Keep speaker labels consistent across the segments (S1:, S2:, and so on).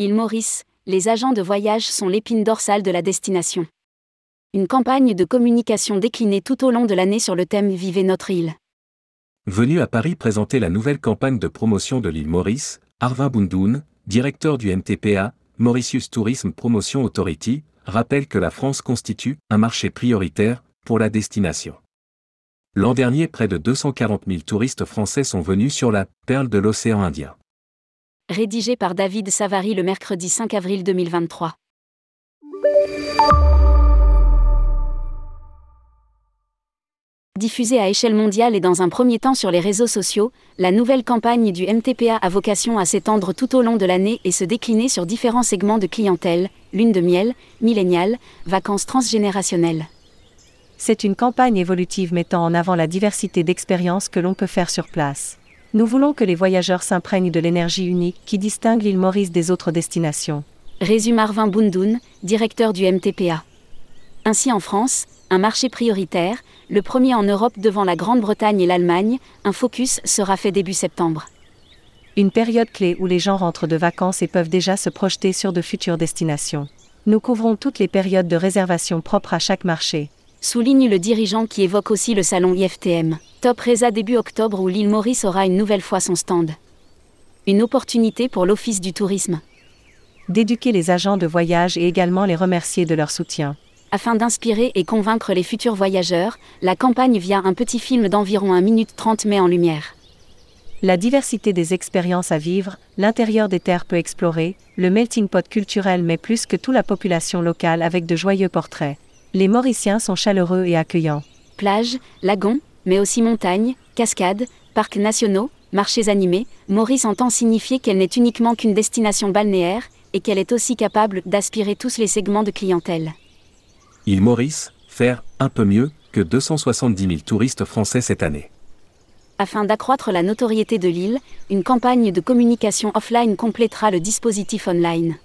S1: Île Maurice, les agents de voyage sont l'épine dorsale de la destination. Une campagne de communication déclinée tout au long de l'année sur le thème Vivez notre île.
S2: Venu à Paris présenter la nouvelle campagne de promotion de l'île Maurice, Arvin Bundoun, directeur du MTPA, Mauritius Tourism Promotion Authority, rappelle que la France constitue un marché prioritaire pour la destination. L'an dernier, près de 240 000 touristes français sont venus sur la perle de l'océan Indien.
S1: Rédigé par David Savary le mercredi 5 avril 2023. Diffusée à échelle mondiale et dans un premier temps sur les réseaux sociaux, la nouvelle campagne du MTPA a vocation à s'étendre tout au long de l'année et se décliner sur différents segments de clientèle, lune de miel, milléniale, vacances transgénérationnelles.
S3: C'est une campagne évolutive mettant en avant la diversité d'expériences que l'on peut faire sur place. Nous voulons que les voyageurs s'imprègnent de l'énergie unique qui distingue l'île Maurice des autres destinations.
S1: Résume Arvin Bundoun, directeur du MTPA. Ainsi en France, un marché prioritaire, le premier en Europe devant la Grande-Bretagne et l'Allemagne, un focus sera fait début septembre.
S3: Une période clé où les gens rentrent de vacances et peuvent déjà se projeter sur de futures destinations. Nous couvrons toutes les périodes de réservation propres à chaque marché,
S1: souligne le dirigeant qui évoque aussi le salon IFTM. Top Reza début octobre où l'île Maurice aura une nouvelle fois son stand. Une opportunité pour l'Office du tourisme.
S3: D'éduquer les agents de voyage et également les remercier de leur soutien.
S1: Afin d'inspirer et convaincre les futurs voyageurs, la campagne via un petit film d'environ 1 minute 30 met en lumière.
S3: La diversité des expériences à vivre, l'intérieur des terres peu explorées, le melting pot culturel met plus que tout la population locale avec de joyeux portraits. Les Mauriciens sont chaleureux et accueillants.
S1: Plages, lagons, mais aussi montagnes, cascades, parcs nationaux, marchés animés, Maurice entend signifier qu'elle n'est uniquement qu'une destination balnéaire, et qu'elle est aussi capable d'aspirer tous les segments de clientèle.
S2: Île Maurice, faire un peu mieux que 270 000 touristes français cette année.
S1: Afin d'accroître la notoriété de l'île, une campagne de communication offline complétera le dispositif online.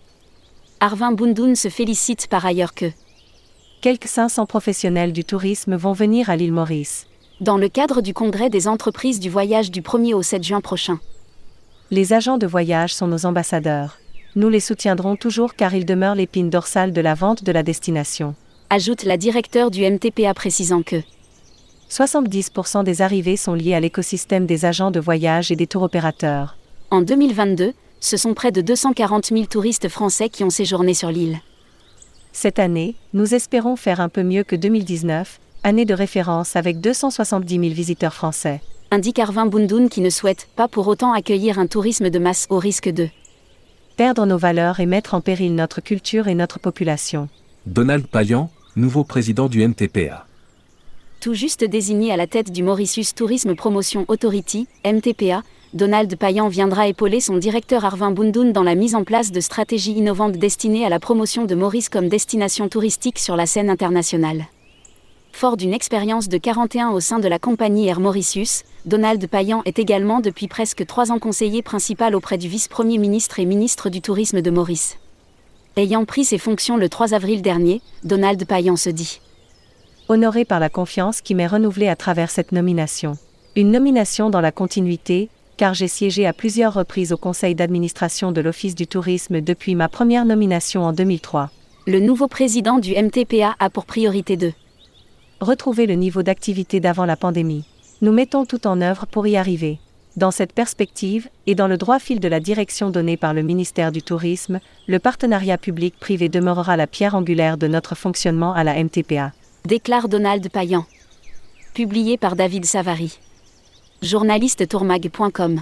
S1: Arvin Bundoun se félicite par ailleurs que
S3: quelques 500 professionnels du tourisme vont venir à l'île Maurice.
S1: Dans le cadre du congrès des entreprises du voyage du 1er au 7 juin prochain.
S3: Les agents de voyage sont nos ambassadeurs. Nous les soutiendrons toujours car ils demeurent l'épine dorsale de la vente de la destination.
S1: Ajoute la directeure du MTPA précisant que
S3: 70% des arrivées sont liées à l'écosystème des agents de voyage et des tours opérateurs.
S1: En 2022, ce sont près de 240 000 touristes français qui ont séjourné sur l'île.
S3: Cette année, nous espérons faire un peu mieux que 2019, année de référence avec 270 000 visiteurs français.
S1: Indique Arvin Bundoun qui ne souhaite pas pour autant accueillir un tourisme de masse au risque de
S3: perdre nos valeurs et mettre en péril notre culture et notre population.
S2: Donald Payan, nouveau président du MTPA.
S1: Tout juste désigné à la tête du Mauritius Tourism Promotion Authority, MTPA, Donald Payan viendra épauler son directeur Arvin Bundoun dans la mise en place de stratégies innovantes destinées à la promotion de Maurice comme destination touristique sur la scène internationale. Fort d'une expérience de 41 au sein de la compagnie Air Mauritius, Donald Payan est également depuis presque trois ans conseiller principal auprès du vice-premier ministre et ministre du Tourisme de Maurice. Ayant pris ses fonctions le 3 avril dernier, Donald Payan se dit
S3: Honoré par la confiance qui m'est renouvelée à travers cette nomination. Une nomination dans la continuité, car j'ai siégé à plusieurs reprises au conseil d'administration de l'Office du tourisme depuis ma première nomination en 2003.
S1: Le nouveau président du MTPA a pour priorité de
S3: retrouver le niveau d'activité d'avant la pandémie. Nous mettons tout en œuvre pour y arriver. Dans cette perspective, et dans le droit fil de la direction donnée par le ministère du Tourisme, le partenariat public-privé demeurera la pierre angulaire de notre fonctionnement à la MTPA.
S1: Déclare Donald Payan. Publié par David Savary journaliste tourmag.com